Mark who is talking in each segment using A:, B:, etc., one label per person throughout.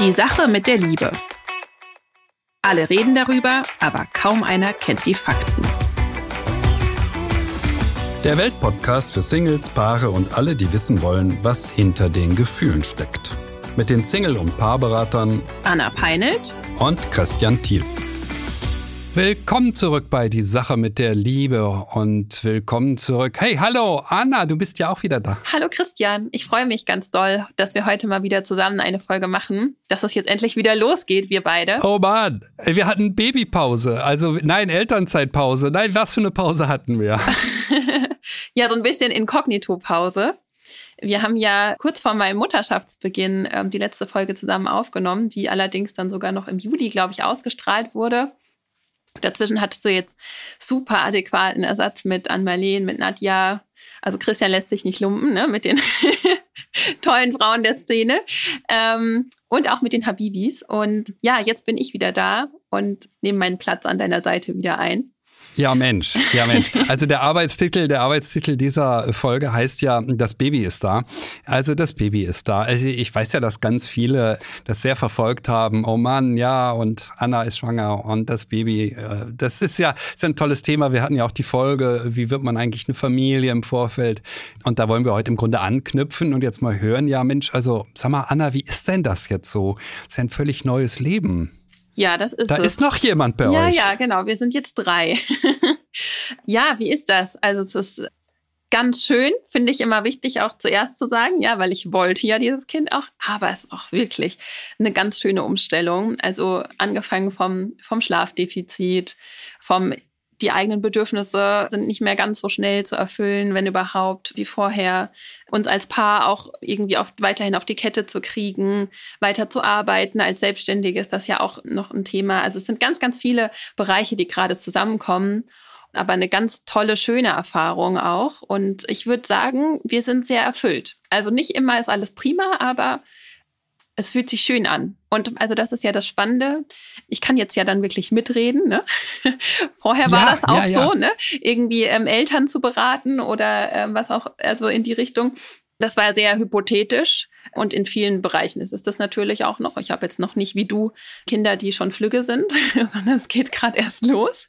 A: Die Sache mit der Liebe. Alle reden darüber, aber kaum einer kennt die Fakten.
B: Der Weltpodcast für Singles, Paare und alle, die wissen wollen, was hinter den Gefühlen steckt. Mit den Single- und Paarberatern
A: Anna Peinelt
B: und Christian Thiel. Willkommen zurück bei Die Sache mit der Liebe und willkommen zurück. Hey, hallo, Anna, du bist ja auch wieder da.
A: Hallo Christian, ich freue mich ganz doll, dass wir heute mal wieder zusammen eine Folge machen, dass es jetzt endlich wieder losgeht, wir beide.
B: Oh Mann, wir hatten Babypause, also nein, Elternzeitpause. Nein, was für eine Pause hatten wir?
A: ja, so ein bisschen Inkognito-Pause. Wir haben ja kurz vor meinem Mutterschaftsbeginn ähm, die letzte Folge zusammen aufgenommen, die allerdings dann sogar noch im Juli, glaube ich, ausgestrahlt wurde. Dazwischen hattest du jetzt super adäquaten Ersatz mit Ann-Marleen, mit Nadja. Also Christian lässt sich nicht lumpen, ne? mit den tollen Frauen der Szene. Ähm, und auch mit den Habibis. Und ja, jetzt bin ich wieder da und nehme meinen Platz an deiner Seite wieder ein.
B: Ja, Mensch, ja, Mensch. Also der Arbeitstitel, der Arbeitstitel dieser Folge heißt ja, das Baby ist da. Also das Baby ist da. Also ich weiß ja, dass ganz viele das sehr verfolgt haben. Oh Mann, ja, und Anna ist schwanger und das Baby, äh, das ist ja ist ein tolles Thema. Wir hatten ja auch die Folge, wie wird man eigentlich eine Familie im Vorfeld? Und da wollen wir heute im Grunde anknüpfen und jetzt mal hören, ja, Mensch, also sag mal, Anna, wie ist denn das jetzt so? Das ist ein völlig neues Leben.
A: Ja, das ist
B: Da
A: es.
B: ist noch jemand bei
A: ja,
B: euch.
A: Ja, ja, genau. Wir sind jetzt drei. ja, wie ist das? Also es ist ganz schön, finde ich immer wichtig auch zuerst zu sagen, ja, weil ich wollte ja dieses Kind auch, aber es ist auch wirklich eine ganz schöne Umstellung. Also angefangen vom, vom Schlafdefizit, vom die eigenen Bedürfnisse sind nicht mehr ganz so schnell zu erfüllen, wenn überhaupt, wie vorher. Uns als Paar auch irgendwie auf, weiterhin auf die Kette zu kriegen, weiter zu arbeiten. Als Selbstständige ist das ja auch noch ein Thema. Also es sind ganz, ganz viele Bereiche, die gerade zusammenkommen. Aber eine ganz tolle, schöne Erfahrung auch. Und ich würde sagen, wir sind sehr erfüllt. Also nicht immer ist alles prima, aber es fühlt sich schön an. Und also das ist ja das Spannende. Ich kann jetzt ja dann wirklich mitreden. Ne? Vorher war
B: Ja,
A: das auch
B: ja, ja.
A: so, ne? irgendwie ähm, Eltern zu beraten oder ähm, was auch, also in die Richtung. Das war sehr hypothetisch und in vielen Bereichen ist es das natürlich auch noch. Ich habe jetzt noch nicht wie du Kinder, die schon flügge sind, sondern es geht gerade erst los.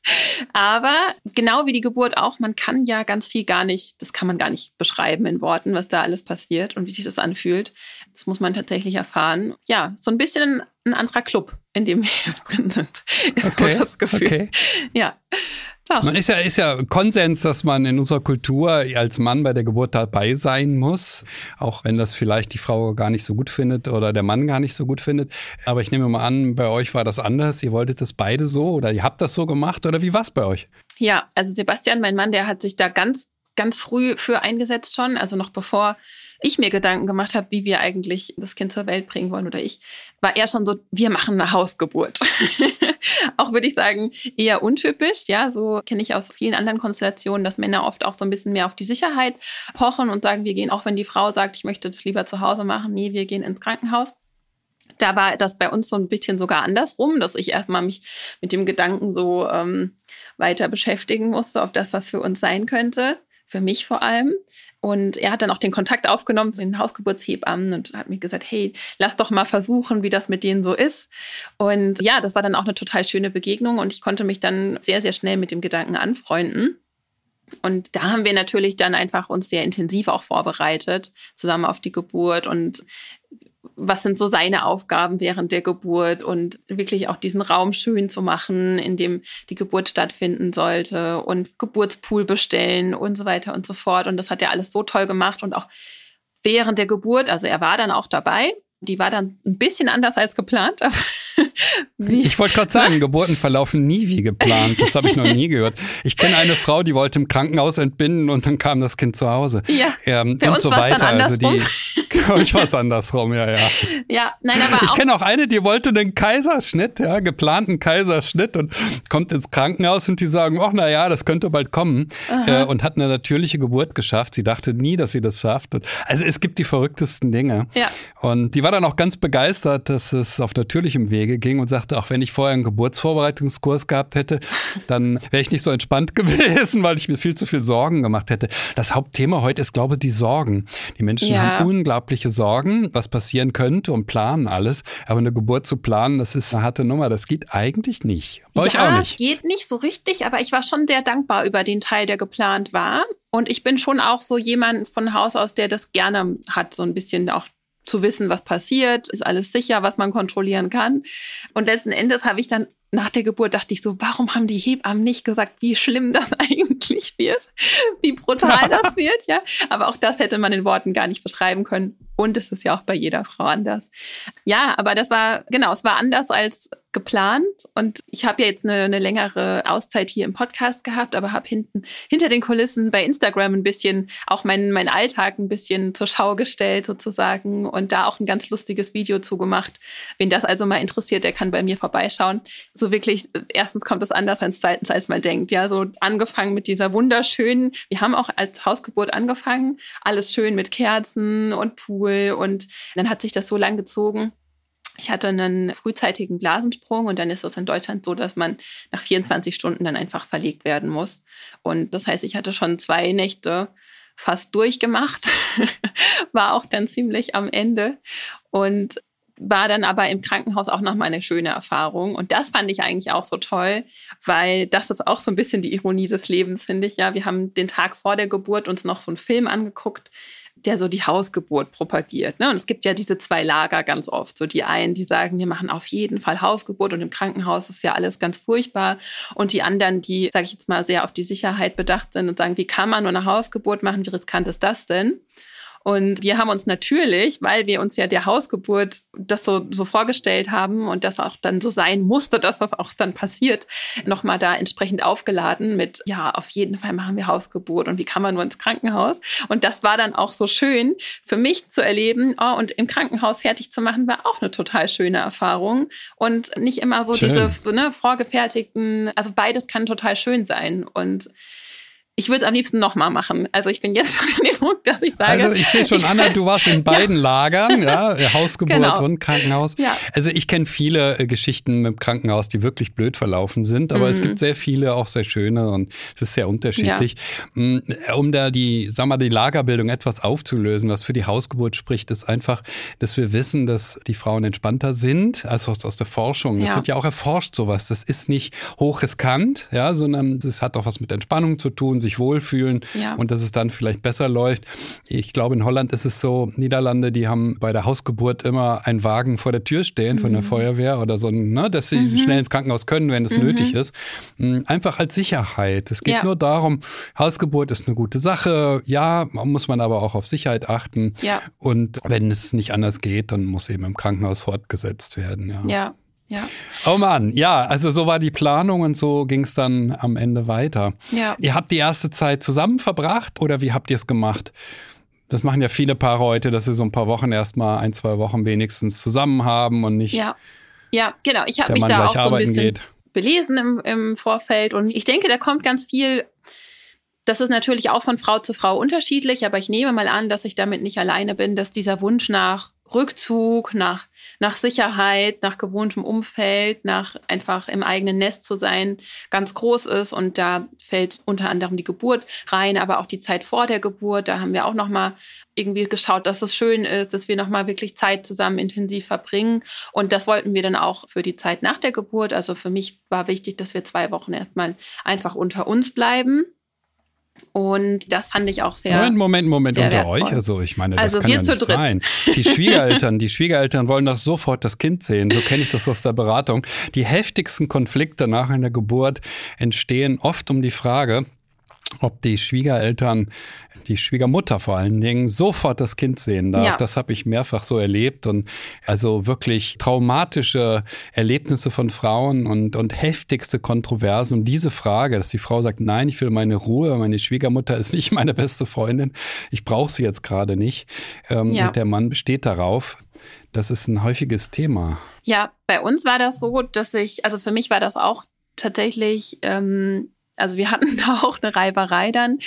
A: Aber genau wie die Geburt auch, man kann ja ganz viel gar nicht, das kann man gar nicht beschreiben in Worten, was da alles passiert und wie sich das anfühlt. Das muss man tatsächlich erfahren. Ja, so ein bisschen ein anderer Club, in dem wir jetzt drin sind, ist
B: Okay,
A: so das Gefühl.
B: okay.
A: Ja. Doch.
B: Man ist ja, ist ja Konsens, dass man in unserer Kultur als Mann bei der Geburt dabei sein muss, auch wenn das vielleicht die Frau gar nicht so gut findet oder der Mann gar nicht so gut findet. Aber ich nehme mal an, bei euch war das anders. Ihr wolltet das beide so oder ihr habt das so gemacht oder wie war es bei euch?
A: Ja, also Sebastian, mein Mann, der hat sich da ganz, ganz früh für eingesetzt schon, also noch bevor ich mir Gedanken gemacht habe, wie wir eigentlich das Kind zur Welt bringen wollen oder ich, war er schon so, wir machen eine Hausgeburt. auch würde ich sagen, eher untypisch. Ja, so kenne ich aus vielen anderen Konstellationen, dass Männer oft auch so ein bisschen mehr auf die Sicherheit pochen und sagen, wir gehen, auch wenn die Frau sagt, ich möchte das lieber zu Hause machen, nee, wir gehen ins Krankenhaus. Da war das bei uns so ein bisschen sogar andersrum, dass ich erstmal mich mit dem Gedanken so ähm, weiter beschäftigen musste, ob das was für uns sein könnte. Für mich vor allem. Und er hat dann auch den Kontakt aufgenommen zu den Hausgeburtshebammen und hat mir gesagt, hey, lass doch mal versuchen, wie das mit denen so ist. Und ja, das war dann auch eine total schöne Begegnung und ich konnte mich dann sehr, sehr schnell mit dem Gedanken anfreunden. Und da haben wir natürlich dann einfach uns sehr intensiv auch vorbereitet, zusammen auf die Geburt und was sind so seine Aufgaben während der Geburt und wirklich auch diesen Raum schön zu machen, in dem die Geburt stattfinden sollte und Geburtspool bestellen und so weiter und so fort. Und das hat er alles so toll gemacht und auch während der Geburt, also er war dann auch dabei. Die war dann ein bisschen anders als geplant.
B: Ich wollte gerade sagen, Geburten verlaufen nie wie geplant. Das habe ich noch nie gehört. Ich kenne eine Frau, die wollte im Krankenhaus entbinden und dann kam das Kind zu Hause.
A: Ja,
B: Ähm, und so weiter. Also die, bei euch war es andersrum, ja, ja.
A: ja, nein, aber
B: Ich kenne auch eine, die wollte einen Kaiserschnitt, ja, geplanten Kaiserschnitt und kommt ins Krankenhaus und die sagen, ach na ja, das könnte bald kommen äh, und hat eine natürliche Geburt geschafft. Sie dachte nie, dass sie das schafft. Und, also es gibt die verrücktesten Dinge.
A: Ja.
B: Und die war dann auch ganz begeistert, dass es auf natürlichem Wege ging und sagte, auch wenn ich vorher einen Geburtsvorbereitungskurs gehabt hätte, dann wäre ich nicht so entspannt gewesen, weil ich mir viel zu viel Sorgen gemacht hätte. Das Hauptthema heute ist, glaube ich, die Sorgen. Die Menschen ja. haben unglaubliche Sorgen, was passieren könnte und planen alles. Aber eine Geburt zu planen, das ist eine harte Nummer. Das geht eigentlich nicht.
A: Bei ja, auch nicht. geht nicht so richtig, aber ich war schon sehr dankbar über den Teil, der geplant war. Und ich bin schon auch so jemand von Haus aus, der das gerne hat, so ein bisschen auch zu wissen, was passiert, ist alles sicher, was man kontrollieren kann. Und letzten Endes habe ich dann nach der Geburt dachte ich so, warum haben die Hebammen nicht gesagt, wie schlimm das eigentlich wird, wie brutal das wird, ja. Aber auch das hätte man in Worten gar nicht beschreiben können. Und es ist ja auch bei jeder Frau anders. Ja, aber das war, genau, es war anders als geplant. Und ich habe ja jetzt eine, eine, längere Auszeit hier im Podcast gehabt, aber habe hinten hinter den Kulissen bei Instagram ein bisschen auch meinen mein Alltag ein bisschen zur Schau gestellt sozusagen und da auch ein ganz lustiges Video zugemacht. Wen das also mal interessiert, der kann bei mir vorbeischauen. So wirklich, erstens kommt es anders als zweitens, als man denkt. Ja, so angefangen mit dieser wunderschönen, wir haben auch als Hausgeburt angefangen, alles schön mit Kerzen und Pool und dann hat sich das so lang gezogen ich hatte einen frühzeitigen Blasensprung und dann ist das in Deutschland so, dass man nach 24 Stunden dann einfach verlegt werden muss. Und das heißt, ich hatte schon zwei Nächte fast durchgemacht, war auch dann ziemlich am Ende und war dann aber im Krankenhaus auch nochmal eine schöne Erfahrung. Und das fand ich eigentlich auch so toll, weil das ist auch so ein bisschen die Ironie des Lebens, finde ich. Ja, wir haben den Tag vor der Geburt uns noch so einen Film angeguckt der so die Hausgeburt propagiert. Ne? Und es gibt ja diese zwei Lager ganz oft. So die einen, die sagen, wir machen auf jeden Fall Hausgeburt und im Krankenhaus ist ja alles ganz furchtbar. Und die anderen, die, sage ich jetzt mal, sehr auf die Sicherheit bedacht sind und sagen, wie kann man nur eine Hausgeburt machen? Wie riskant ist das denn? Und wir haben uns natürlich, weil wir uns ja der Hausgeburt das so, so vorgestellt haben und das auch dann so sein musste, dass das auch dann passiert, nochmal da entsprechend aufgeladen mit, ja, auf jeden Fall machen wir Hausgeburt und wie kann man nur ins Krankenhaus? Und das war dann auch so schön für mich zu erleben. Oh, und im Krankenhaus fertig zu machen, war auch eine total schöne Erfahrung. Und nicht immer so schön. diese ne, vorgefertigten, also beides kann total schön sein. Und ich würde es am liebsten nochmal machen. Also ich bin jetzt schon in dem Punkt, dass ich sage.
B: Also ich sehe schon, Anna, du warst in beiden ja. Lagern, ja, Hausgeburt genau. und Krankenhaus. Ja. Also ich kenne viele äh, Geschichten mit dem Krankenhaus, die wirklich blöd verlaufen sind, aber mhm. es gibt sehr viele, auch sehr schöne und es ist sehr unterschiedlich. Ja. Mm, um da die, sag mal, die Lagerbildung etwas aufzulösen, was für die Hausgeburt spricht, ist einfach, dass wir wissen, dass die Frauen entspannter sind, also aus, aus der Forschung. Das wird ja auch erforscht, sowas. Das ist nicht hochriskant, ja, sondern es hat auch was mit Entspannung zu tun sich wohlfühlen ja. und dass es dann vielleicht besser läuft. Ich glaube, in Holland ist es so, Niederlande, die haben bei der Hausgeburt immer einen Wagen vor der Tür stehen von der mhm. Feuerwehr oder so, ne, dass sie mhm. schnell ins Krankenhaus können, wenn es mhm. nötig ist. Hm, einfach als Sicherheit. Es geht ja. nur darum, Hausgeburt ist eine gute Sache. Ja, muss man aber auch auf Sicherheit achten. Ja. Und wenn es nicht anders geht, dann muss eben im Krankenhaus fortgesetzt werden.
A: Ja. Ja.
B: Oh Mann, ja, also so war die Planung und so ging es dann am Ende weiter.
A: Ja.
B: Ihr habt die erste Zeit zusammen verbracht oder wie habt ihr es gemacht? Das machen ja viele Paare heute, dass sie so ein paar Wochen erstmal ein, zwei Wochen wenigstens zusammen haben und nicht.
A: Ja, ja genau. Ich habe mich Mann da auch so ein bisschen geht. belesen im, im Vorfeld und ich denke, da kommt ganz viel. Das ist natürlich auch von Frau zu Frau unterschiedlich, aber ich nehme mal an, dass ich damit nicht alleine bin, dass dieser Wunsch nach Rückzug, nach, nach Sicherheit, nach gewohntem Umfeld, nach einfach im eigenen Nest zu sein, ganz groß ist. Und da fällt unter anderem die Geburt rein, aber auch die Zeit vor der Geburt. Da haben wir auch nochmal irgendwie geschaut, dass es schön ist, dass wir nochmal wirklich Zeit zusammen intensiv verbringen. Und das wollten wir dann auch für die Zeit nach der Geburt. Also für mich war wichtig, dass wir zwei Wochen erstmal einfach unter uns bleiben und das fand ich auch sehr.
B: Moment, Moment, Moment unter wertvoll. euch. Also ich meine, das also kann ja nicht dritt. sein. Die Schwiegereltern, die Schwiegereltern wollen doch sofort das Kind sehen. So kenne ich das aus der Beratung. Die heftigsten Konflikte nach einer Geburt entstehen oft um die Frage, ob die Schwiegereltern, die Schwiegermutter vor allen Dingen, sofort das Kind sehen darf. Ja. Das habe ich mehrfach so erlebt und also wirklich traumatische Erlebnisse von Frauen und, und heftigste Kontroversen um diese Frage, dass die Frau sagt, nein, ich will meine Ruhe, meine Schwiegermutter ist nicht meine beste Freundin, ich brauche sie jetzt gerade nicht. Ähm, ja. Und der Mann besteht darauf. Das ist ein häufiges Thema.
A: Ja, bei uns war das so, dass ich, also für mich war das auch tatsächlich ähm, also wir hatten da auch eine Reiberei dann.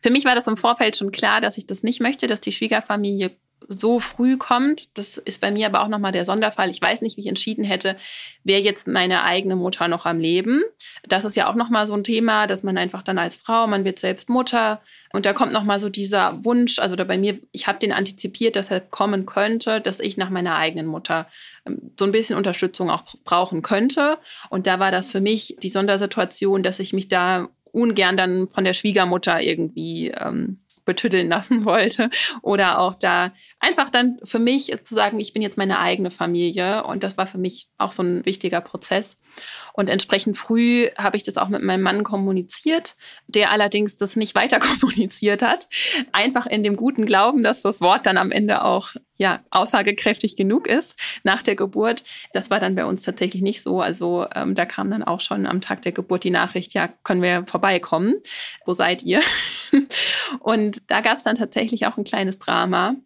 A: Für mich war das im Vorfeld schon klar, dass ich das nicht möchte, dass die Schwiegerfamilie so früh kommt. Das ist bei mir aber auch nochmal der Sonderfall. Ich weiß nicht, wie ich entschieden hätte, wäre jetzt meine eigene Mutter noch am Leben. Das ist ja auch nochmal so ein Thema, dass man einfach dann als Frau, man wird selbst Mutter und da kommt nochmal so dieser Wunsch, also da bei mir, ich habe den antizipiert, dass er kommen könnte, dass ich nach meiner eigenen Mutter ähm, so ein bisschen Unterstützung auch brauchen könnte. Und da war das für mich die Sondersituation, dass ich mich da ungern dann von der Schwiegermutter irgendwie ähm, betüddeln lassen wollte. Oder auch da einfach dann für mich zu sagen, ich bin jetzt meine eigene Familie. Und das war für mich auch so ein wichtiger Prozess. Und entsprechend früh habe ich das auch mit meinem Mann kommuniziert, der allerdings das nicht weiter kommuniziert hat. Einfach in dem guten Glauben, dass das Wort dann am Ende auch ja, aussagekräftig genug ist nach der Geburt. Das war dann bei uns tatsächlich nicht so. Also ähm, da kam dann auch schon am Tag der Geburt die Nachricht, ja, können wir vorbeikommen? Wo seid ihr? Und da gab es dann tatsächlich auch ein kleines Drama,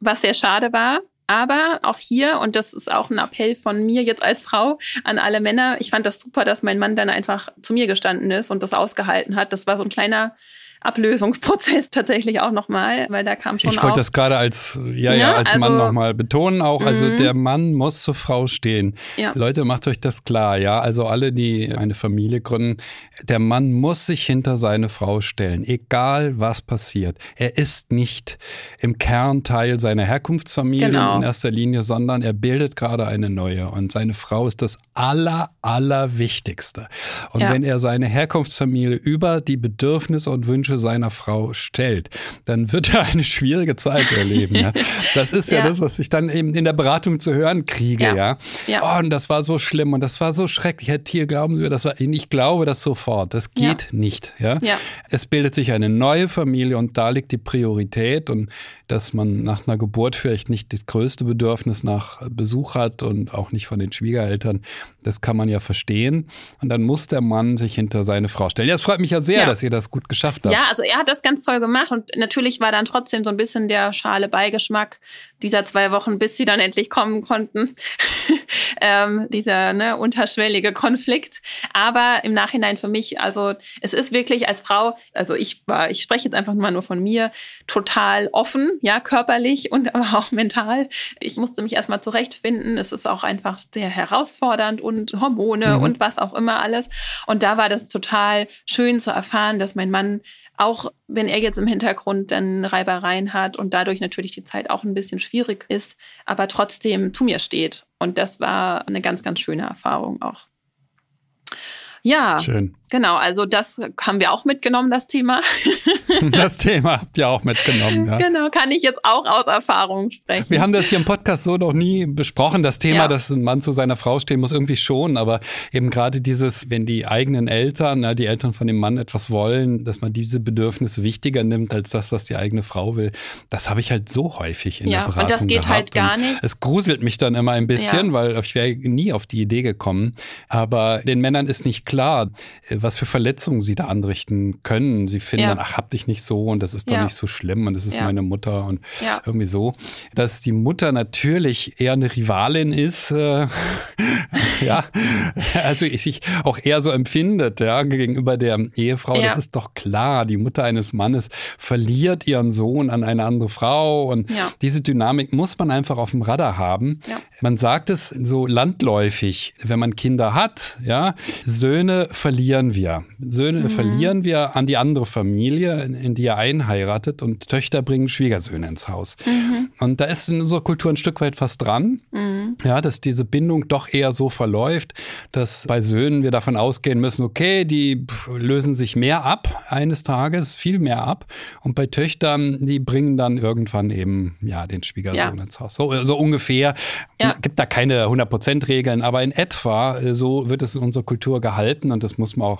A: was sehr schade war, aber auch hier, und das ist auch ein Appell von mir jetzt als Frau an alle Männer, ich fand das super, dass mein Mann dann einfach zu mir gestanden ist und das ausgehalten hat. Das war so ein kleiner Ablösungsprozess tatsächlich auch nochmal, weil da kam schon
B: Ich wollte das gerade als, ja, ja, als also, Mann nochmal betonen auch. Also mhm. der Mann muss zur Frau stehen. Ja. Leute, macht euch das klar, ja. Also alle, die eine Familie gründen, der Mann muss sich hinter seine Frau stellen, egal was passiert. Er ist nicht im Kern Teil seiner Herkunftsfamilie genau. in erster Linie, sondern er bildet gerade eine neue und seine Frau ist das aller, allerwichtigste. Und ja. wenn er seine Herkunftsfamilie über die Bedürfnisse und Wünsche Wünsche seiner Frau stellt, dann wird er eine schwierige Zeit erleben. Ja? Das ist ja. ja. das, was ich dann eben in der Beratung zu hören kriege. Ja. ja? Oh, und das war so schlimm und das war so schrecklich. Herr Thiel, glauben Sie mir, das war, ich glaube das sofort. Das geht nicht. Ja? Es bildet sich eine neue Familie und da liegt die Priorität und dass man nach einer Geburt vielleicht nicht das größte Bedürfnis nach Besuch hat und auch nicht von den Schwiegereltern. Das kann man ja verstehen. Und dann muss der Mann sich hinter seine Frau stellen. Ja, es freut mich ja sehr, dass ihr das gut geschafft habt.
A: Ja, also er hat das ganz toll gemacht und natürlich war dann trotzdem so ein bisschen der schale Beigeschmack dieser zwei Wochen, bis sie dann endlich kommen konnten. ähm, dieser ne, unterschwellige Konflikt. Aber im Nachhinein für mich, also es ist wirklich als Frau, also ich war, ich spreche jetzt einfach mal nur von mir, total offen, ja, körperlich und aber auch mental. Ich musste mich erstmal zurechtfinden. Es ist auch einfach sehr herausfordernd und Hormone mhm. und was auch immer alles. Und da war das total schön zu erfahren, dass mein Mann auch wenn er jetzt im Hintergrund dann Reibereien hat und dadurch natürlich die Zeit auch ein bisschen schwierig ist, aber trotzdem zu mir steht. Und das war eine ganz, ganz schöne Erfahrung auch. Ja, Schön. Genau. Also das haben wir auch mitgenommen, das Thema.
B: das Thema habt ihr auch mitgenommen. Ja.
A: Genau, kann ich jetzt auch aus Erfahrung sprechen.
B: Wir haben das hier im Podcast so noch nie besprochen. Das Thema, ja. dass ein Mann zu seiner Frau stehen muss, irgendwie schon. Aber eben gerade dieses, wenn die eigenen Eltern, die Eltern von dem Mann etwas wollen, dass man diese Bedürfnisse wichtiger nimmt als das, was die eigene Frau will. Das habe ich halt so häufig in ja, der Beratung und das geht gehabt. halt gar nicht. Und es gruselt mich dann immer ein bisschen, weil ich wäre nie auf die Idee gekommen. Aber den Männern ist nicht klar, was für Verletzungen sie da anrichten können. Sie finden ja. dann, ach, hab dich nicht so und das ist doch ja. nicht so schlimm und das ist ja. meine Mutter und irgendwie so. Dass die Mutter natürlich eher eine Rivalin ist, äh, ja, also sich auch eher so empfindet, ja, gegenüber der Ehefrau, das ist doch klar. Die Mutter eines Mannes verliert ihren Sohn an eine andere Frau und diese Dynamik muss man einfach auf dem Radar haben. Man sagt es so landläufig, wenn man Kinder hat, ja, Söhne Söhne verlieren wir. Söhne mhm. verlieren wir an die andere Familie, in die er einheiratet und Töchter bringen Schwiegersöhne ins Haus. Mhm. Und da ist in unserer Kultur ein Stück weit was dran, mhm. ja, dass diese Bindung doch eher so verläuft, dass bei Söhnen wir davon ausgehen müssen, okay, die lösen sich mehr ab eines Tages, viel mehr ab. Und bei Töchtern, die bringen dann irgendwann eben ja den Schwiegersohn ja. ins Haus. So, so ungefähr. Ja. Gibt da keine 100%-Regeln, aber in etwa äh, so wird es in unserer Kultur gehalten und das muss man auch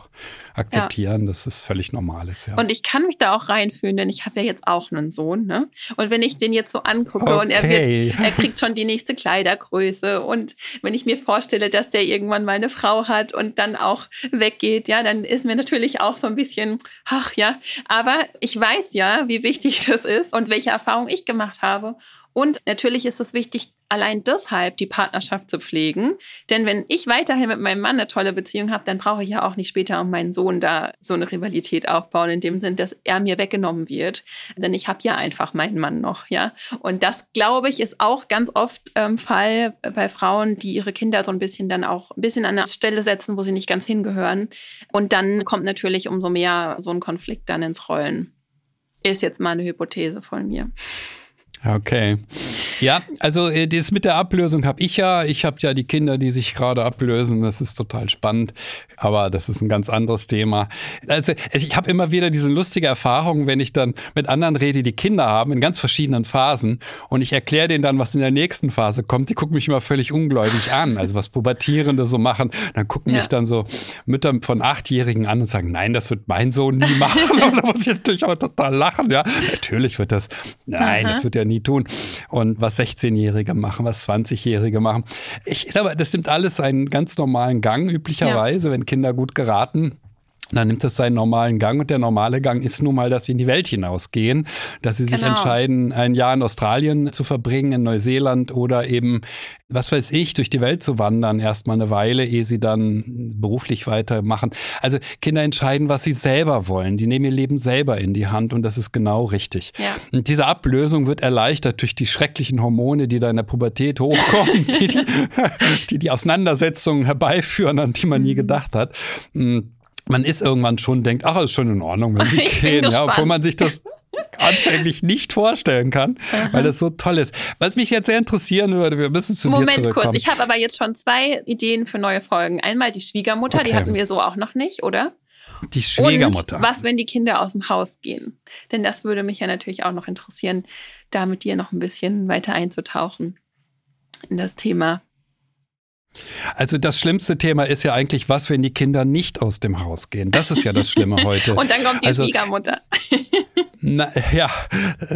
B: akzeptieren, ja. dass es völlig normal ist. Ja.
A: Und ich kann mich da auch reinfühlen, denn ich habe ja jetzt auch einen Sohn. Ne? Und wenn ich den jetzt so angucke okay. und er wird, er kriegt schon die nächste Kleidergröße und wenn ich mir vorstelle, dass der irgendwann mal eine Frau hat und dann auch weggeht, ja, dann ist mir natürlich auch so ein bisschen, ach ja, aber ich weiß ja, wie wichtig das ist und welche Erfahrungen ich gemacht habe. Und natürlich ist es wichtig, allein deshalb die Partnerschaft zu pflegen. Denn wenn ich weiterhin mit meinem Mann eine tolle Beziehung habe, dann brauche ich ja auch nicht später um meinen Sohn da so eine Rivalität aufbauen, in dem Sinn, dass er mir weggenommen wird. Denn ich habe ja einfach meinen Mann noch, ja. Und das, glaube ich, ist auch ganz oft ähm, Fall bei Frauen, die ihre Kinder so ein bisschen dann auch ein bisschen an eine Stelle setzen, wo sie nicht ganz hingehören. Und dann kommt natürlich umso mehr so ein Konflikt dann ins Rollen. Ist jetzt mal eine Hypothese von mir.
B: Okay. Ja, also äh, das mit der Ablösung habe ich ja. Ich habe ja die Kinder, die sich gerade ablösen. Das ist total spannend, aber das ist ein ganz anderes Thema. Also ich habe immer wieder diese lustige Erfahrung, wenn ich dann mit anderen rede, die Kinder haben in ganz verschiedenen Phasen und ich erkläre denen dann, was in der nächsten Phase kommt. Die gucken mich immer völlig ungläubig an, also was Pubertierende so machen. Dann gucken ja. mich dann so Mütter von Achtjährigen an und sagen, nein, das wird mein Sohn nie machen. und da muss ich natürlich auch total lachen. Ja, natürlich wird das. Nein, Aha. das wird ja nie tun. Und was 16-Jährige machen, was 20-Jährige machen. Ich sage, das nimmt alles einen ganz normalen Gang, üblicherweise, ja. wenn Kinder gut geraten dann nimmt es seinen normalen Gang und der normale Gang ist nun mal, dass sie in die Welt hinausgehen, dass sie sich genau. entscheiden, ein Jahr in Australien zu verbringen, in Neuseeland oder eben, was weiß ich, durch die Welt zu wandern, erstmal eine Weile, ehe sie dann beruflich weitermachen. Also Kinder entscheiden, was sie selber wollen. Die nehmen ihr Leben selber in die Hand und das ist genau richtig. Ja. Und diese Ablösung wird erleichtert durch die schrecklichen Hormone, die da in der Pubertät hochkommen, die, die, die die Auseinandersetzungen herbeiführen, an die man nie mhm. gedacht hat. Hm man ist irgendwann schon denkt, ach, ist schon in Ordnung, wenn sie ich gehen, ja, obwohl man sich das anfänglich nicht vorstellen kann, Aha. weil das so toll ist. Was mich jetzt sehr interessieren würde, wir müssen zu
A: Moment
B: dir zurückkommen.
A: kurz, ich habe aber jetzt schon zwei Ideen für neue Folgen. Einmal die Schwiegermutter, okay. die hatten wir so auch noch nicht, oder?
B: Die Schwiegermutter.
A: Und was, wenn die Kinder aus dem Haus gehen? Denn das würde mich ja natürlich auch noch interessieren, da mit dir noch ein bisschen weiter einzutauchen in das Thema.
B: Also das schlimmste Thema ist ja eigentlich, was, wenn die Kinder nicht aus dem Haus gehen. Das ist ja das Schlimme heute.
A: Und dann kommt die also, Schwiegermutter.
B: Na, ja,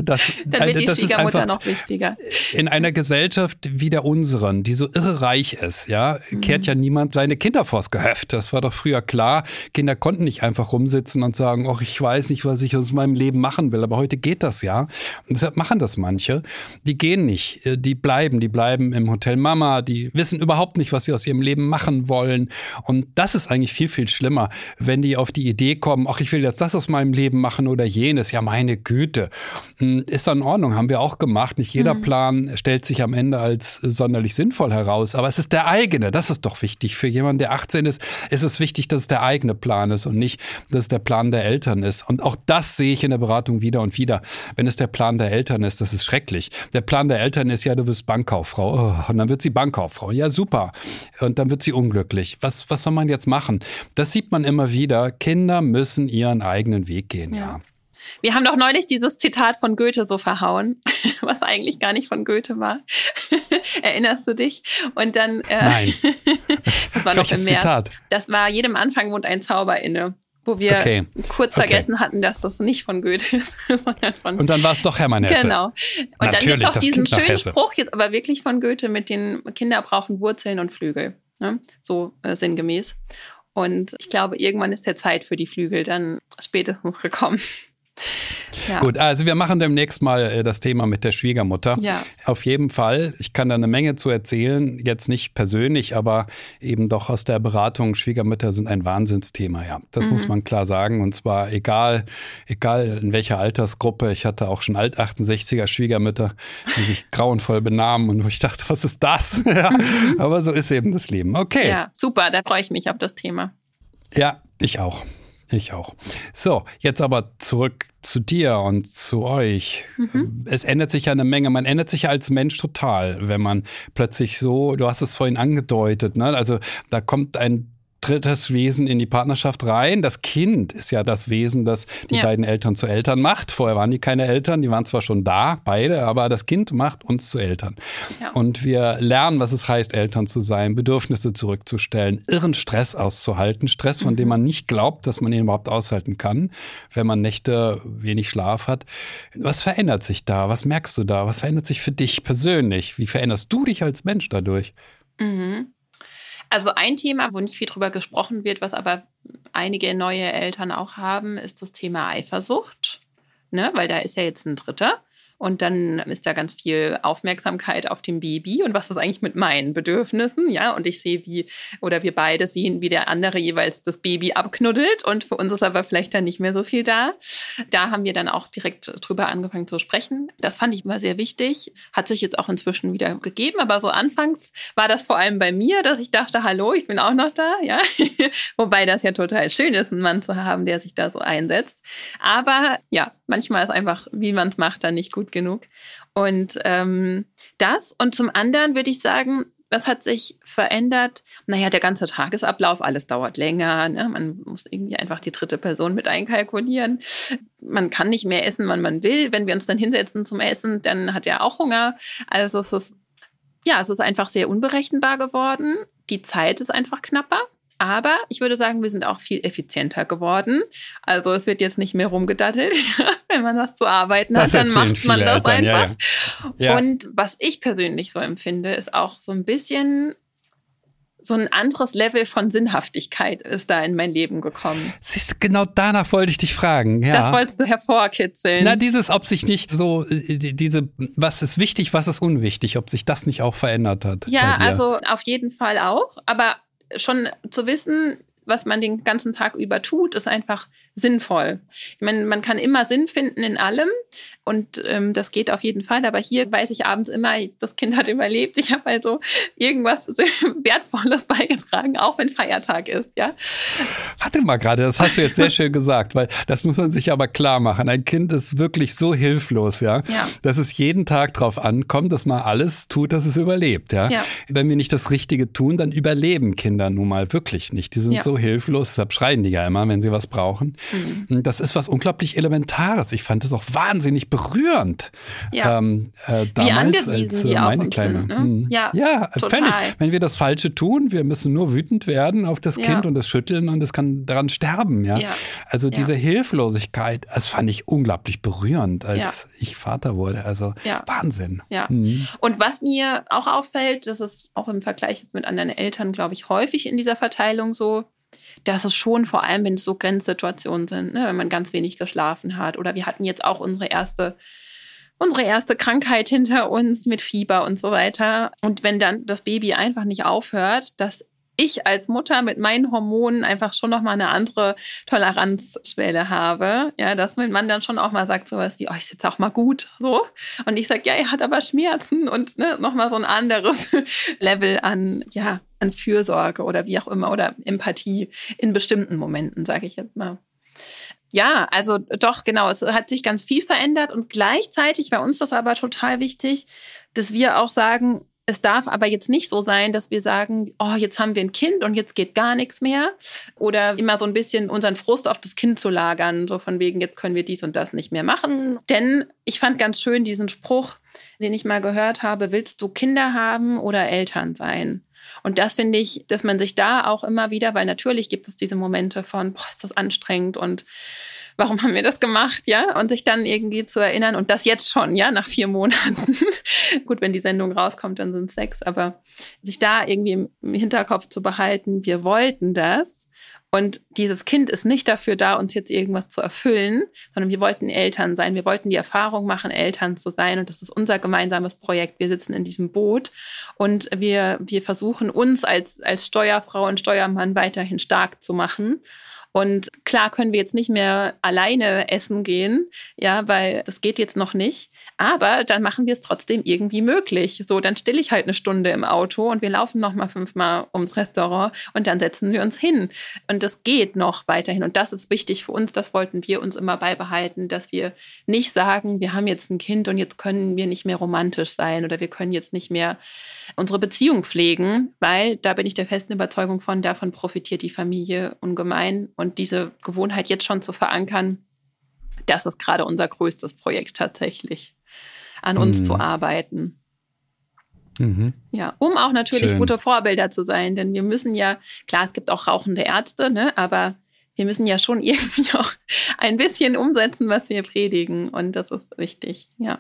B: das,
A: Dann wird die das Schwiegermutter ist noch wichtiger.
B: In einer Gesellschaft wie der unseren, die so irre reich ist, ja, mhm. kehrt ja niemand seine Kinder vors Gehöft. Das war doch früher klar. Kinder konnten nicht einfach rumsitzen und sagen, ach, ich weiß nicht, was ich aus meinem Leben machen will. Aber heute geht das ja. Und deshalb machen das manche. Die gehen nicht. Äh, die bleiben. Die bleiben im Hotel Mama. Die wissen überhaupt nicht, was sie aus ihrem Leben machen wollen. Und das ist eigentlich viel, viel schlimmer, wenn die auf die Idee kommen, ach, ich will jetzt das aus meinem Leben machen oder jenes. Ja, meine Güte. Hm, ist dann in Ordnung, haben wir auch gemacht. Nicht jeder mhm. Plan stellt sich am Ende als sonderlich sinnvoll heraus, aber es ist der eigene. Das ist doch wichtig. Für jemanden, der 18 ist, ist es wichtig, dass es der eigene Plan ist und nicht, dass es der Plan der Eltern ist. Und auch das sehe ich in der Beratung wieder und wieder. Wenn es der Plan der Eltern ist, das ist schrecklich. Der Plan der Eltern ist ja, du wirst Bankkauffrau. Oh, und dann wird sie Bankkauffrau. Ja, super. Und dann wird sie unglücklich. Was, was soll man jetzt machen? Das sieht man immer wieder. Kinder müssen ihren eigenen Weg gehen, ja. ja.
A: Wir haben doch neulich dieses Zitat von Goethe so verhauen, was eigentlich gar nicht von Goethe war. Erinnerst du dich? Und dann.
B: Äh, Nein.
A: das war noch im März. Zitat? Das war jedem Anfang wohnt ein Zauber inne. Wo wir okay. kurz okay. vergessen hatten, dass das nicht von Goethe ist,
B: sondern von. Und dann war es doch Hermann Hesse.
A: Genau. Und Natürlich, dann gibt es auch diesen schönen Spruch, jetzt aber wirklich von Goethe mit den Kinder brauchen Wurzeln und Flügel. Ne? So äh, sinngemäß. Und ich glaube, irgendwann ist der Zeit für die Flügel dann spätestens gekommen.
B: Ja. Gut, also wir machen demnächst mal äh, das Thema mit der Schwiegermutter.
A: Ja.
B: Auf jeden Fall. Ich kann da eine Menge zu erzählen, jetzt nicht persönlich, aber eben doch aus der Beratung. Schwiegermütter sind ein Wahnsinnsthema, ja. Das mhm. muss man klar sagen. Und zwar egal, egal in welcher Altersgruppe. Ich hatte auch schon Alt-68er Schwiegermütter, die sich grauenvoll benahmen und wo ich dachte, was ist das? ja. mhm. Aber so ist eben das Leben. Okay.
A: Ja, super, da freue ich mich auf das Thema.
B: Ja, ich auch. Ich auch. So, jetzt aber zurück zu dir und zu euch. Mhm. Es ändert sich ja eine Menge. Man ändert sich ja als Mensch total, wenn man plötzlich so, du hast es vorhin angedeutet, ne? Also da kommt ein drittes Wesen in die Partnerschaft rein. Das Kind ist ja das Wesen, das die ja. beiden Eltern zu Eltern macht. Vorher waren die keine Eltern, die waren zwar schon da, beide, aber das Kind macht uns zu Eltern. Ja. Und wir lernen, was es heißt, Eltern zu sein, Bedürfnisse zurückzustellen, irren Stress auszuhalten, Stress, von mhm. dem man nicht glaubt, dass man ihn überhaupt aushalten kann, wenn man Nächte wenig Schlaf hat. Was verändert sich da? Was merkst du da? Was verändert sich für dich persönlich? Wie veränderst du dich als Mensch dadurch?
A: Mhm. Also ein Thema, wo nicht viel drüber gesprochen wird, was aber einige neue Eltern auch haben, ist das Thema Eifersucht. Ne? Weil da ist ja jetzt ein Dritter. Und dann ist da ganz viel Aufmerksamkeit auf dem Baby und was ist eigentlich mit meinen Bedürfnissen, ja? Und ich sehe, wie, oder wir beide sehen, wie der andere jeweils das Baby abknuddelt und für uns ist aber vielleicht dann nicht mehr so viel da. Da haben wir dann auch direkt drüber angefangen zu sprechen. Das fand ich immer sehr wichtig. Hat sich jetzt auch inzwischen wieder gegeben, aber so anfangs war das vor allem bei mir, dass ich dachte, hallo, ich bin auch noch da, ja? Wobei das ja total schön ist, einen Mann zu haben, der sich da so einsetzt. Aber ja, manchmal ist einfach, wie man es macht, dann nicht gut genug. Und ähm, das und zum anderen würde ich sagen, was hat sich verändert? Naja, der ganze Tagesablauf, alles dauert länger. Ne? Man muss irgendwie einfach die dritte Person mit einkalkulieren. Man kann nicht mehr essen, wann man will. Wenn wir uns dann hinsetzen zum Essen, dann hat er auch Hunger. Also es ist, ja, es ist einfach sehr unberechenbar geworden. Die Zeit ist einfach knapper. Aber ich würde sagen, wir sind auch viel effizienter geworden. Also es wird jetzt nicht mehr rumgedattelt. Wenn man was zu arbeiten das hat, dann macht man das Eltern, einfach. Ja, ja. Ja. Und was ich persönlich so empfinde, ist auch so ein bisschen so ein anderes Level von Sinnhaftigkeit ist da in mein Leben gekommen.
B: Siehst du, genau danach wollte ich dich fragen. Ja.
A: Das wolltest du hervorkitzeln.
B: Na, dieses, ob sich nicht so, äh, diese, was ist wichtig, was ist unwichtig, ob sich das nicht auch verändert hat.
A: Ja, also auf jeden Fall auch. Aber schon zu wissen, was man den ganzen Tag über tut, ist einfach sinnvoll. Ich meine, man kann immer Sinn finden in allem und ähm, das geht auf jeden Fall. Aber hier weiß ich abends immer, das Kind hat überlebt. Ich habe also irgendwas Wertvolles beigetragen, auch wenn Feiertag ist. Ja.
B: Warte mal gerade, das hast du jetzt sehr schön gesagt, weil das muss man sich aber klar machen. Ein Kind ist wirklich so hilflos, ja, ja. dass es jeden Tag darauf ankommt, dass man alles tut, dass es überlebt. Ja? ja. Wenn wir nicht das Richtige tun, dann überleben Kinder nun mal wirklich nicht. Die sind ja. so hilflos, deshalb schreien die ja immer, wenn sie was brauchen. Mhm. Das ist was unglaublich Elementares. Ich fand es auch wahnsinnig berührend.
A: Ja. Ähm, äh, Wie angewiesen als, äh, die uns Kleine. sind. Ne?
B: Mhm. Ja, ja total. Ich. Wenn wir das Falsche tun, wir müssen nur wütend werden auf das ja. Kind und es schütteln und es kann daran sterben. Ja, ja. also diese Hilflosigkeit, das fand ich unglaublich berührend, als ich Vater wurde. Also Wahnsinn.
A: Ja. Mhm. Und was mir auch auffällt, das ist auch im Vergleich mit anderen Eltern, glaube ich, häufig in dieser Verteilung so, dass es schon vor allem, wenn es so Grenzsituationen sind, ne, wenn man ganz wenig geschlafen hat oder wir hatten jetzt auch unsere erste unsere erste Krankheit hinter uns mit Fieber und so weiter. Und wenn dann das Baby einfach nicht aufhört, dass ich als Mutter mit meinen Hormonen einfach schon noch mal eine andere Toleranzschwelle habe, ja, dass mein Mann dann schon auch mal sagt sowas wie, oh, ist jetzt auch mal gut, so. Und ich sage, ja, er hat aber Schmerzen und ne, noch mal so ein anderes Level an, ja, an Fürsorge oder wie auch immer oder Empathie in bestimmten Momenten, sage ich jetzt mal. Ja, also doch, genau, es hat sich ganz viel verändert und gleichzeitig war uns das aber total wichtig, dass wir auch sagen, es darf aber jetzt nicht so sein, dass wir sagen, oh, jetzt haben wir ein Kind und jetzt geht gar nichts mehr. Oder immer so ein bisschen unseren Frust auf das Kind zu lagern, so von wegen, jetzt können wir dies und das nicht mehr machen. Denn ich fand ganz schön diesen Spruch, den ich mal gehört habe, willst du Kinder haben oder Eltern sein? Und das finde ich, dass man sich da auch immer wieder, weil natürlich gibt es diese Momente von, boah, ist das anstrengend und warum haben wir das gemacht, ja? Und sich dann irgendwie zu erinnern und das jetzt schon, ja, nach vier Monaten. Gut, wenn die Sendung rauskommt, dann sind es sechs, aber sich da irgendwie im Hinterkopf zu behalten, wir wollten das und dieses Kind ist nicht dafür da, uns jetzt irgendwas zu erfüllen, sondern wir wollten Eltern sein. Wir wollten die Erfahrung machen, Eltern zu sein. Und das ist unser gemeinsames Projekt. Wir sitzen in diesem Boot und wir, wir versuchen uns als, als Steuerfrau und Steuermann weiterhin stark zu machen. Und klar können wir jetzt nicht mehr alleine essen gehen, ja, weil das geht jetzt noch nicht. Aber dann machen wir es trotzdem irgendwie möglich. So, dann stille ich halt eine Stunde im Auto und wir laufen noch mal fünfmal ums Restaurant und dann setzen wir uns hin. Und das geht noch weiterhin. Und das ist wichtig für uns. Das wollten wir uns immer beibehalten, dass wir nicht sagen, wir haben jetzt ein Kind und jetzt können wir nicht mehr romantisch sein oder wir können jetzt nicht mehr unsere Beziehung pflegen, weil da bin ich der festen Überzeugung von, davon profitiert die Familie ungemein. Und diese Gewohnheit jetzt schon zu verankern, das ist gerade unser größtes Projekt tatsächlich, an uns mhm. zu arbeiten. Mhm. Ja, um auch natürlich Schön. gute Vorbilder zu sein, denn wir müssen ja, klar, es gibt auch rauchende Ärzte, ne, aber wir müssen ja schon irgendwie auch ein bisschen umsetzen, was wir predigen und das ist wichtig, ja.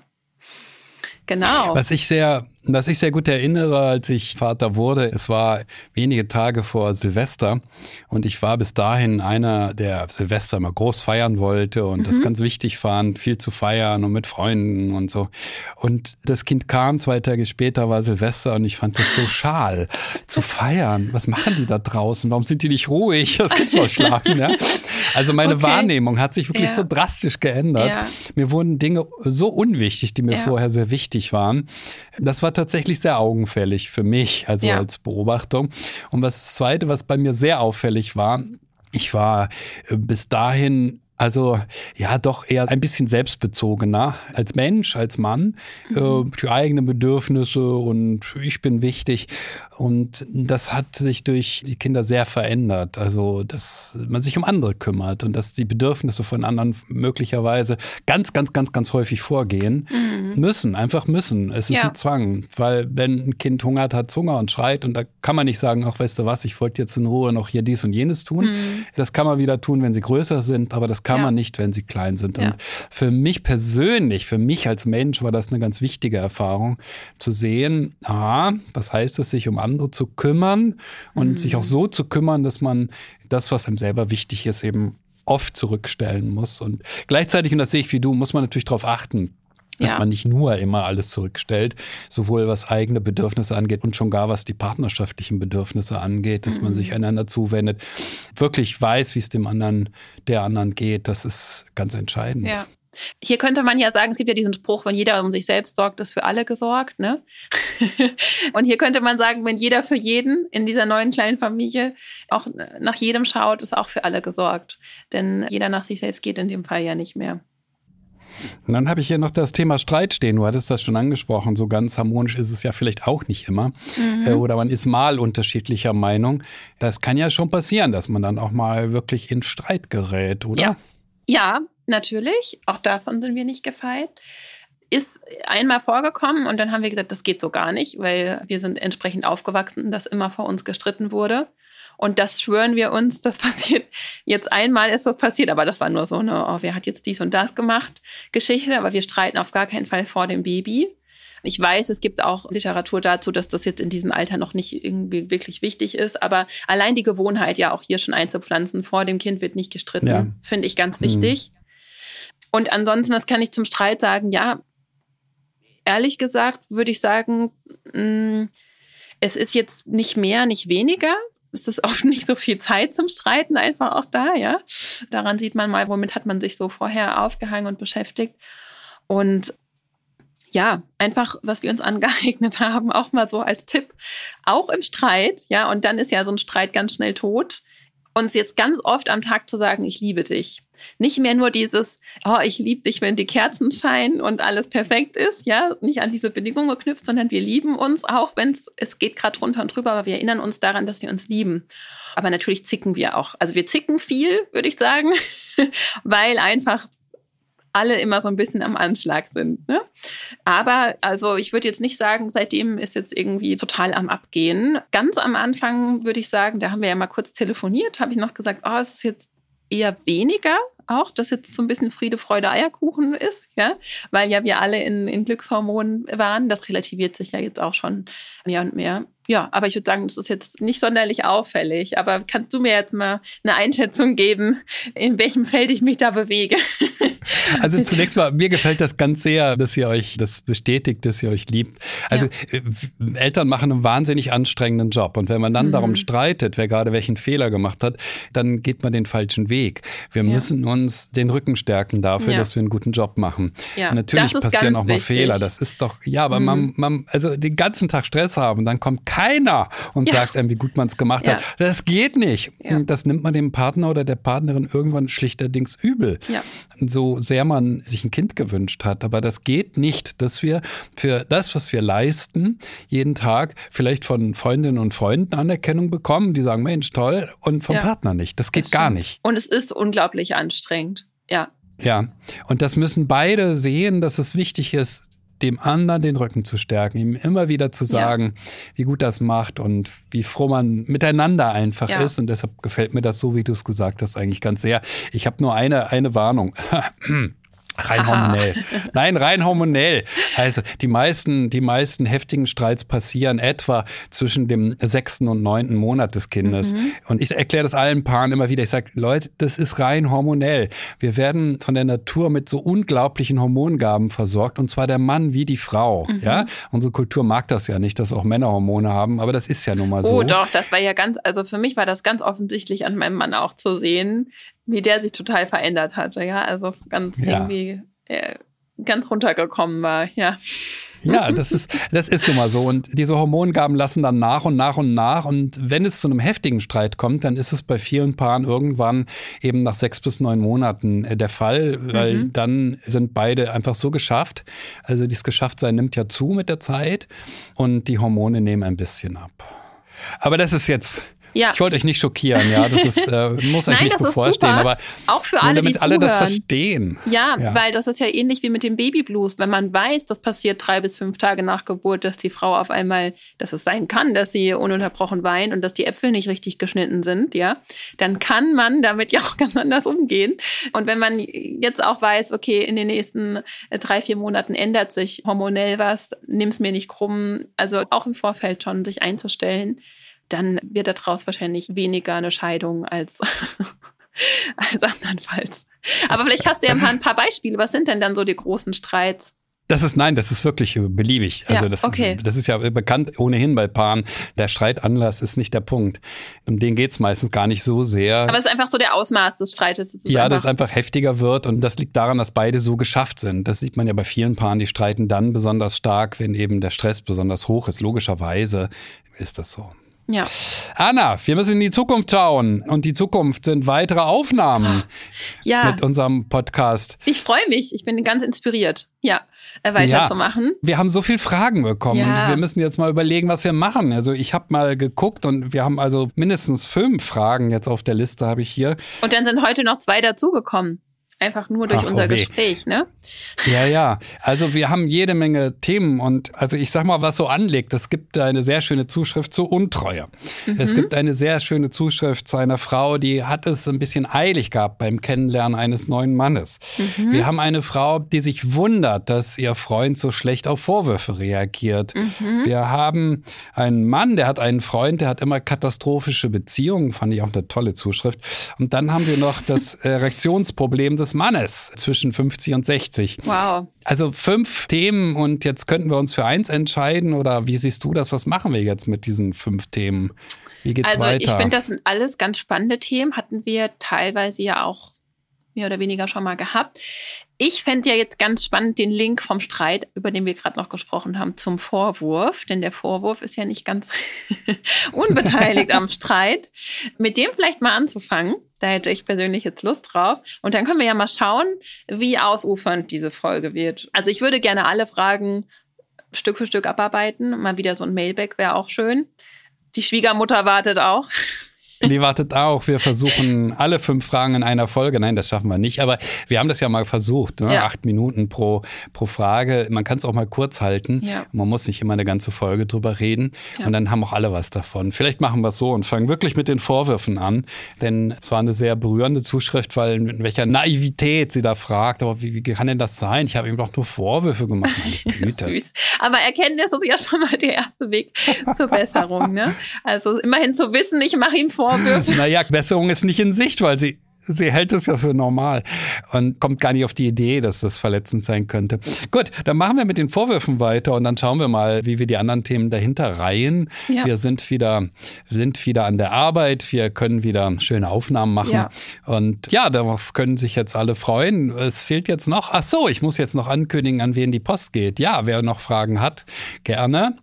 A: Genau.
B: Was ich sehr, Was ich sehr gut erinnere, als ich Vater wurde, es war wenige Tage vor Silvester und ich war bis dahin einer, der Silvester immer groß feiern wollte und mhm. das ganz wichtig fand, viel zu feiern und mit Freunden und so. Und das Kind kam, zwei Tage später war Silvester und ich fand das so schal, zu feiern. Was machen die da draußen? Warum sind die nicht ruhig? Das Kind soll schlafen, ja. Also meine okay. Wahrnehmung hat sich wirklich ja. so drastisch geändert. Ja. Mir wurden Dinge so unwichtig, die mir vorher sehr wichtig waren. Das war tatsächlich sehr augenfällig für mich, also ja. als Beobachtung. Und das Zweite, was bei mir sehr auffällig war, ich war äh, bis dahin also ja, doch eher ein bisschen selbstbezogener als Mensch, als Mann. Mhm. Äh, die eigenen Bedürfnisse und ich bin wichtig. Und das hat sich durch die Kinder sehr verändert. Also, dass man sich um andere kümmert und dass die Bedürfnisse von anderen möglicherweise ganz, ganz, ganz, ganz häufig vorgehen mhm. müssen, einfach müssen. Es ist ja. ein Zwang, weil wenn ein Kind hungert, hat Hunger und schreit und da kann man nicht sagen, ach, weißt du was, ich wollte jetzt in Ruhe noch hier dies und jenes tun. Mhm. Das kann man wieder tun, wenn sie größer sind, aber das kann ja. man nicht, wenn sie klein sind. Ja. Und für mich persönlich, für mich als Mensch war das eine ganz wichtige Erfahrung, zu sehen, ah, was heißt es, sich um andere andere zu kümmern und mhm. sich auch so zu kümmern, dass man das, was einem selber wichtig ist, eben oft zurückstellen muss. Und gleichzeitig, und das sehe ich wie du, muss man natürlich darauf achten, dass ja. man nicht nur immer alles zurückstellt, sowohl was eigene Bedürfnisse angeht und schon gar was die partnerschaftlichen Bedürfnisse angeht, dass mhm. man sich einander zuwendet, wirklich weiß, wie es dem anderen, der anderen geht, das ist ganz entscheidend.
A: Ja. Hier könnte man ja sagen, es gibt ja diesen Spruch, wenn jeder um sich selbst sorgt, ist für alle gesorgt. Ne? und hier könnte man sagen, wenn jeder für jeden in dieser neuen kleinen Familie auch nach jedem schaut, ist auch für alle gesorgt. Denn jeder nach sich selbst geht in dem Fall ja nicht mehr.
B: Und dann habe ich hier noch das Thema Streit stehen. Du hattest das schon angesprochen. So ganz harmonisch ist es ja vielleicht auch nicht immer. Mhm. Äh, oder man ist mal unterschiedlicher Meinung. Das kann ja schon passieren, dass man dann auch mal wirklich in Streit gerät, oder?
A: Ja. Ja, natürlich. Auch davon sind wir nicht gefeit. Ist einmal vorgekommen und dann haben wir gesagt, das geht so gar nicht, weil wir sind entsprechend aufgewachsen, dass immer vor uns gestritten wurde. Und das schwören wir uns, das passiert. Jetzt einmal ist das passiert, aber das war nur so eine, oh, wer hat jetzt dies und das gemacht, Geschichte. Aber wir streiten auf gar keinen Fall vor dem Baby. Ich weiß, es gibt auch Literatur dazu, dass das jetzt in diesem Alter noch nicht irgendwie wirklich wichtig ist, aber allein die Gewohnheit, ja auch hier schon einzupflanzen, vor dem Kind wird nicht gestritten, ja. finde ich ganz wichtig. Mhm. Und ansonsten, was kann ich zum Streit sagen? Ja, ehrlich gesagt würde ich sagen, mm, es ist jetzt nicht mehr, nicht weniger. Es ist oft nicht so viel Zeit zum Streiten einfach auch da, ja. Daran sieht man mal, womit hat man sich so vorher aufgehangen und beschäftigt. Und ja, einfach, was wir uns angeeignet haben, auch mal so als Tipp, auch im Streit, ja, und dann ist ja so ein Streit ganz schnell tot, uns jetzt ganz oft am Tag zu sagen, ich liebe dich. Nicht mehr nur dieses, oh, ich liebe dich, wenn die Kerzen scheinen und alles perfekt ist, ja, nicht an diese Bedingungen geknüpft, sondern wir lieben uns, auch wenn es, es geht gerade drunter und drüber, aber wir erinnern uns daran, dass wir uns lieben. Aber natürlich zicken wir auch. Also wir zicken viel, würde ich sagen, weil einfach alle immer so ein bisschen am Anschlag sind. Ne? Aber also ich würde jetzt nicht sagen, seitdem ist jetzt irgendwie total am Abgehen. Ganz am Anfang würde ich sagen, da haben wir ja mal kurz telefoniert, habe ich noch gesagt, oh, es ist jetzt eher weniger auch, dass jetzt so ein bisschen Friede, Freude, Eierkuchen ist, ja, weil ja wir alle in, in Glückshormonen waren. Das relativiert sich ja jetzt auch schon mehr und mehr. Ja, aber ich würde sagen, das ist jetzt nicht sonderlich auffällig. Aber kannst du mir jetzt mal eine Einschätzung geben, in welchem Feld ich mich da bewege?
B: Also zunächst mal, mir gefällt das ganz sehr, dass ihr euch das bestätigt, dass ihr euch liebt. Also ja. Äh, Eltern machen einen wahnsinnig anstrengenden Job. Und wenn man dann mhm. darum streitet, wer gerade welchen Fehler gemacht hat, dann geht man den falschen Weg. Wir ja. müssen uns den Rücken stärken dafür, ja. dass wir einen guten Job machen. Natürlich passieren auch mal wichtig. Fehler. Das ist doch, ja, aber mhm. man, man, also den ganzen Tag Stress haben, dann kommt keiner und sagt einem, wie gut man es gemacht hat. Das geht nicht. Das nimmt man dem Partner oder der Partnerin irgendwann schlichterdings übel. So sehr man sich ein Kind gewünscht hat. Aber das geht nicht, dass wir für das, was wir leisten, jeden Tag vielleicht von Freundinnen und Freunden Anerkennung bekommen, die sagen, Mensch, toll, und vom ja, Partner nicht. Das geht das gar nicht.
A: Und es ist unglaublich anstrengend. Ja.
B: Ja, und das müssen beide sehen, dass es wichtig ist, dem anderen den Rücken zu stärken, ihm immer wieder zu sagen, ja. wie gut das macht und wie froh man miteinander einfach ja. ist. Und deshalb gefällt mir das so, wie du es gesagt hast, eigentlich ganz sehr. Ich habe nur eine, eine Warnung. Rein hormonell. Nein, rein hormonell. Also die meisten, die meisten heftigen Streits passieren etwa zwischen dem sechsten und neunten Monat des Kindes. Mhm. Und ich erkläre das allen Paaren immer wieder. Ich sage, Leute, das ist rein hormonell. Wir werden von der Natur mit so unglaublichen Hormongaben versorgt. Und zwar der Mann wie die Frau. Mhm. Ja, unsere Kultur mag das ja nicht, dass auch Männer Hormone haben. Aber das ist ja nun mal so.
A: Oh, doch, das war ja ganz, also für mich war das ganz offensichtlich an meinem Mann auch zu sehen wie der sich total verändert hatte, ja, also ganz ja. irgendwie äh, ganz runtergekommen war, ja.
B: Ja, das ist, das ist nun mal so. Und diese Hormongaben lassen dann nach und nach und nach. Und wenn es zu einem heftigen Streit kommt, dann ist es bei vielen Paaren irgendwann eben nach sechs bis neun Monaten äh, der Fall, weil mhm. dann sind beide einfach so geschafft. Also dieses Geschafftsein nimmt ja zu mit der Zeit und die Hormone nehmen ein bisschen ab. Aber das ist jetzt ja. Ich wollte euch nicht schockieren, ja. Das ist, äh, muss euch Nein, nicht bevorstehen, aber
A: auch für alle,
B: damit
A: die
B: alle das verstehen.
A: Ja, ja, weil das ist ja ähnlich wie mit dem Babyblues. Wenn man weiß, das passiert drei bis fünf Tage nach Geburt, dass die Frau auf einmal, dass es sein kann, dass sie ununterbrochen weint und dass die Äpfel nicht richtig geschnitten sind, ja, dann kann man damit ja auch ganz anders umgehen. Und wenn man jetzt auch weiß, okay, in den nächsten äh, drei, vier Monaten ändert sich hormonell was, nimm es mir nicht krumm. Also auch im Vorfeld schon sich einzustellen dann wird daraus wahrscheinlich weniger eine Scheidung als, als andernfalls. Aber vielleicht hast du ja ein paar Beispiele. Was sind denn dann so die großen Streits?
B: Das ist nein, das ist wirklich beliebig. Also ja, das, okay. das ist ja bekannt ohnehin bei Paaren. Der Streitanlass ist nicht der Punkt. Um den geht es meistens gar nicht so sehr.
A: Aber es ist einfach so der Ausmaß des Streites.
B: ja, dass es einfach heftiger wird und das liegt daran, dass beide so geschafft sind. Das sieht man ja bei vielen Paaren, die streiten dann besonders stark, wenn eben der Stress besonders hoch ist. Logischerweise ist das so.
A: Ja.
B: Anna, wir müssen in die Zukunft schauen. Und die Zukunft sind weitere Aufnahmen ja. mit unserem Podcast.
A: Ich freue mich. Ich bin ganz inspiriert, ja, äh, weiterzumachen. Ja.
B: Wir haben so viele Fragen bekommen ja. und wir müssen jetzt mal überlegen, was wir machen. Also ich habe mal geguckt und wir haben also mindestens fünf Fragen jetzt auf der Liste, habe ich hier.
A: Und dann sind heute noch zwei dazugekommen. Einfach nur durch Ach, unser okay. Gespräch, ne?
B: Ja, ja. Also wir haben jede Menge Themen und also ich sag mal, was so anlegt. Es gibt eine sehr schöne Zuschrift zur Untreue. Mhm. Es gibt eine sehr schöne Zuschrift zu einer Frau, die hat es ein bisschen eilig gehabt beim Kennenlernen eines neuen Mannes. Mhm. Wir haben eine Frau, die sich wundert, dass ihr Freund so schlecht auf Vorwürfe reagiert. Mhm. Wir haben einen Mann, der hat einen Freund, der hat immer katastrophische Beziehungen. Fand ich auch eine tolle Zuschrift. Und dann haben wir noch das Erektionsproblem des Mannes zwischen 50 und 60.
A: Wow.
B: Also fünf Themen und jetzt könnten wir uns für eins entscheiden oder wie siehst du das? Was machen wir jetzt mit diesen fünf Themen? Wie geht's
A: also,
B: weiter?
A: Also ich finde, das sind alles ganz spannende Themen. Hatten wir teilweise ja auch mehr oder weniger schon mal gehabt. Ich fände ja jetzt ganz spannend den Link vom Streit, über den wir gerade noch gesprochen haben, zum Vorwurf. Denn der Vorwurf ist ja nicht ganz unbeteiligt am Streit. Mit dem vielleicht mal anzufangen. Da hätte ich persönlich jetzt Lust drauf. Und dann können wir ja mal schauen, wie ausufernd diese Folge wird. Also ich würde gerne alle Fragen Stück für Stück abarbeiten. Mal wieder so ein Mailback wäre auch schön. Die Schwiegermutter wartet auch.
B: Die wartet auch. Wir versuchen alle fünf Fragen in einer Folge. Nein, das schaffen wir nicht. Aber wir haben das ja mal versucht. Ne? Ja. Acht Minuten pro, pro Frage. Man kann es auch mal kurz halten. Ja. Man muss nicht immer eine ganze Folge drüber reden. Ja. Und dann haben auch alle was davon. Vielleicht machen wir es so und fangen wirklich mit den Vorwürfen an. Denn es war eine sehr berührende Zuschrift, weil in welcher Naivität sie da fragt. Aber wie, wie kann denn das sein? Ich habe ihm doch nur Vorwürfe gemacht.
A: Süß. Aber Erkenntnis ist ja schon mal der erste Weg zur Besserung. Ne? Also immerhin zu wissen, ich mache ihm Vorwürfe Vorwürfe?
B: Naja, Besserung ist nicht in Sicht, weil sie sie hält es ja für normal und kommt gar nicht auf die Idee, dass das verletzend sein könnte. Gut, dann machen wir mit den Vorwürfen weiter und dann schauen wir mal, wie wir die anderen Themen dahinter reihen. Ja. Wir sind wieder, sind wieder an der Arbeit, wir können wieder schöne Aufnahmen machen ja. und ja, darauf können sich jetzt alle freuen. Es fehlt jetzt noch, ach so, ich muss jetzt noch ankündigen, an wen die Post geht. Ja, wer noch Fragen hat, gerne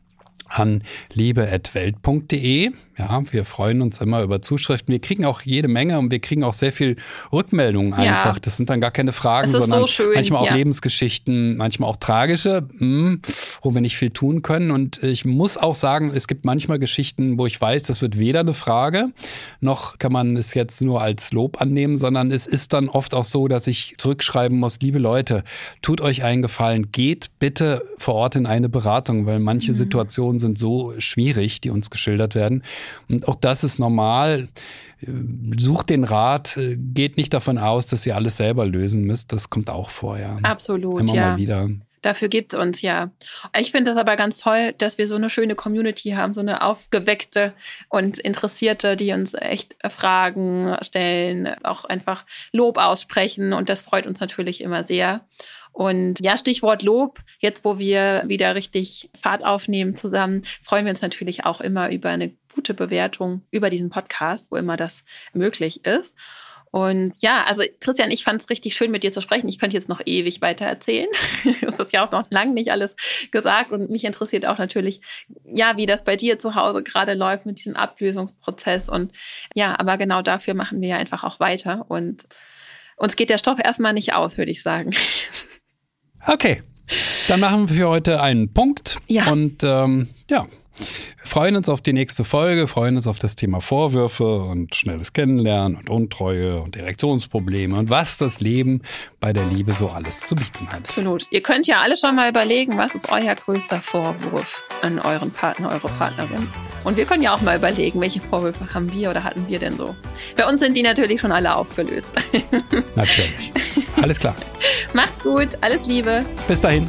B: an liebe.welt.de. Ja, wir freuen uns immer über Zuschriften. Wir kriegen auch jede Menge und wir kriegen auch sehr viel Rückmeldungen einfach. Ja. Das sind dann gar keine Fragen, sondern so manchmal auch ja. Lebensgeschichten, manchmal auch tragische, hm, wo wir nicht viel tun können. Und ich muss auch sagen, es gibt manchmal Geschichten, wo ich weiß, das wird weder eine Frage, noch kann man es jetzt nur als Lob annehmen, sondern es ist dann oft auch so, dass ich zurückschreiben muss, liebe Leute, tut euch einen Gefallen, geht bitte vor Ort in eine Beratung, weil manche mhm. Situationen Situationen sind so schwierig, die uns geschildert werden. Und auch das ist normal. Sucht den Rat, geht nicht davon aus, dass ihr alles selber lösen müsst. Das kommt auch vor, ja.
A: Absolut,
B: Immer
A: ja.
B: mal wieder.
A: Dafür gibt es uns ja. Ich finde das aber ganz toll, dass wir so eine schöne Community haben, so eine aufgeweckte und Interessierte, die uns echt Fragen stellen, auch einfach Lob aussprechen. Und das freut uns natürlich immer sehr. Und ja, Stichwort Lob. Jetzt, wo wir wieder richtig Fahrt aufnehmen zusammen, freuen wir uns natürlich auch immer über eine gute Bewertung über diesen Podcast, wo immer das möglich ist. Und ja, also Christian, ich fand es richtig schön, mit dir zu sprechen. Ich könnte jetzt noch ewig weiter erzählen. das ist ja auch noch lang nicht alles gesagt. Und mich interessiert auch natürlich, ja, wie das bei dir zu Hause gerade läuft mit diesem Ablösungsprozess. Und ja, aber genau dafür machen wir ja einfach auch weiter. Und uns geht der Stoff erstmal nicht aus, würde ich sagen.
B: Okay, dann machen wir für heute einen Punkt.
A: Ja.
B: Und ähm, ja, wir freuen uns auf die nächste Folge, freuen uns auf das Thema Vorwürfe und schnelles Kennenlernen und Untreue und Erektionsprobleme und was das Leben bei der Liebe so alles zu bieten hat.
A: Absolut. Ihr könnt ja alle schon mal überlegen, was ist euer größter Vorwurf an euren Partner, eure Partnerin. Und wir können ja auch mal überlegen, welche Vorwürfe haben wir oder hatten wir denn so. Bei uns sind die natürlich schon alle aufgelöst.
B: Natürlich. Alles klar.
A: Macht's gut, alles Liebe.
B: Bis dahin.